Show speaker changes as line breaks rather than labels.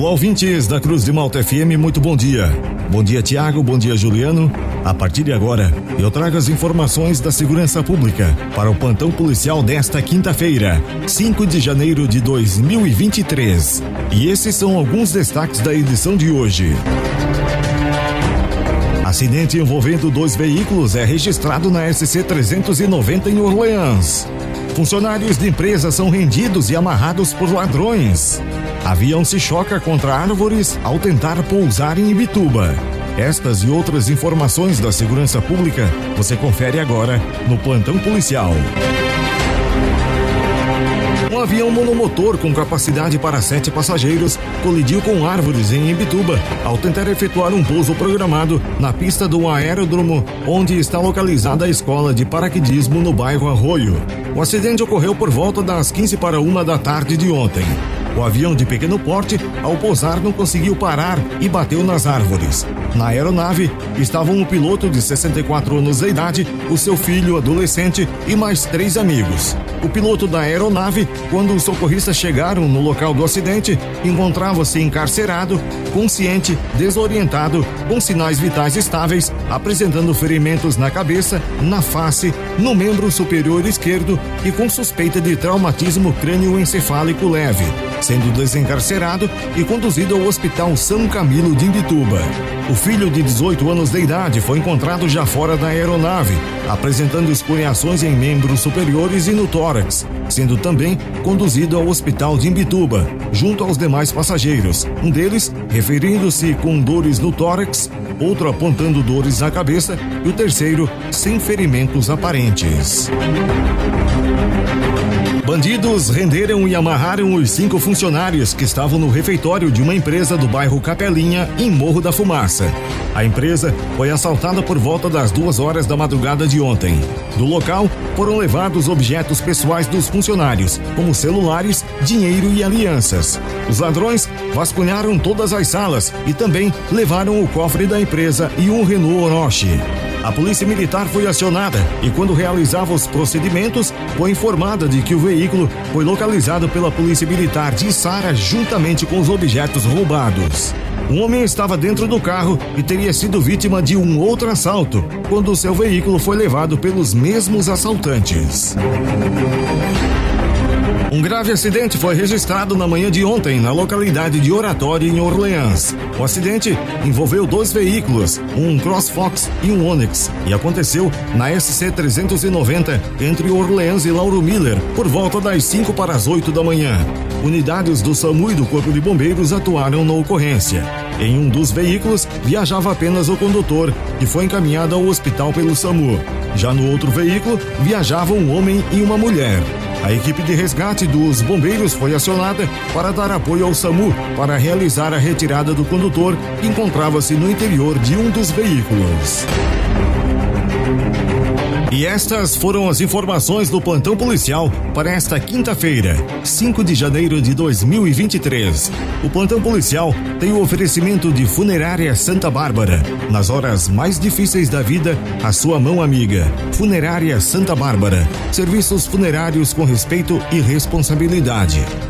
Olá, ouvintes da Cruz de Malta FM, muito bom dia. Bom dia, Tiago, bom dia, Juliano. A partir de agora, eu trago as informações da segurança pública para o plantão policial desta quinta-feira, 5 de janeiro de 2023. E esses são alguns destaques da edição de hoje. Acidente envolvendo dois veículos é registrado na SC 390 em Orleans. Funcionários de empresa são rendidos e amarrados por ladrões. Avião se choca contra árvores ao tentar pousar em Ibituba. Estas e outras informações da segurança pública você confere agora no Plantão Policial. Um avião monomotor com capacidade para sete passageiros colidiu com árvores em Ibituba ao tentar efetuar um pouso programado na pista do aeródromo onde está localizada a escola de paraquedismo no bairro Arroio. O acidente ocorreu por volta das 15 para uma da tarde de ontem. O avião de pequeno porte, ao pousar, não conseguiu parar e bateu nas árvores. Na aeronave estavam o piloto de 64 anos de idade, o seu filho adolescente e mais três amigos. O piloto da aeronave, quando os socorristas chegaram no local do acidente, encontrava-se encarcerado, consciente, desorientado, com sinais vitais estáveis, apresentando ferimentos na cabeça, na face, no membro superior esquerdo e com suspeita de traumatismo crânioencefálico leve sendo desencarcerado e conduzido ao Hospital São Camilo de Imbituba. O filho de 18 anos de idade foi encontrado já fora da aeronave, apresentando escoriações em membros superiores e no tórax, sendo também conduzido ao Hospital de Imbituba, junto aos demais passageiros, um deles referindo-se com dores no tórax, outro apontando dores na cabeça e o terceiro sem ferimentos aparentes. Bandidos renderam e amarraram os cinco funcionários que estavam no refeitório de uma empresa do bairro Capelinha, em Morro da Fumaça. A empresa foi assaltada por volta das duas horas da madrugada de ontem. Do local foram levados objetos pessoais dos funcionários, como celulares, dinheiro e alianças. Os ladrões vasculharam todas as salas e também levaram o cofre da empresa e um Renault Orochi. A polícia militar foi acionada e, quando realizava os procedimentos, foi informada de que o veículo foi localizado pela polícia militar de Sara juntamente com os objetos roubados. Um homem estava dentro do carro e teria sido vítima de um outro assalto, quando seu veículo foi levado pelos mesmos assaltantes. Um grave acidente foi registrado na manhã de ontem na localidade de Oratório, em Orleans. O acidente envolveu dois veículos, um CrossFox e um Onix, e aconteceu na SC 390 entre Orleans e Lauro Miller por volta das 5 para as 8 da manhã. Unidades do SAMU e do Corpo de Bombeiros atuaram na ocorrência. Em um dos veículos viajava apenas o condutor, que foi encaminhado ao hospital pelo SAMU. Já no outro veículo viajavam um homem e uma mulher. A equipe de resgate dos bombeiros foi acionada para dar apoio ao SAMU para realizar a retirada do condutor que encontrava-se no interior de um dos veículos. E estas foram as informações do plantão policial para esta quinta-feira, 5 de janeiro de 2023. O plantão policial tem o oferecimento de Funerária Santa Bárbara. Nas horas mais difíceis da vida, a sua mão amiga. Funerária Santa Bárbara. Serviços funerários com respeito e responsabilidade.